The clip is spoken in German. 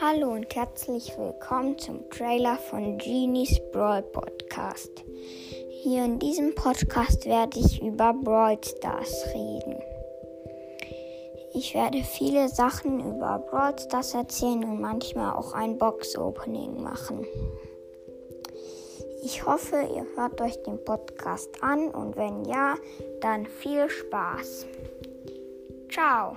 Hallo und herzlich willkommen zum Trailer von Genies Brawl Podcast. Hier in diesem Podcast werde ich über Brawl Stars reden. Ich werde viele Sachen über Brawl Stars erzählen und manchmal auch ein Box-Opening machen. Ich hoffe, ihr hört euch den Podcast an und wenn ja, dann viel Spaß. Ciao.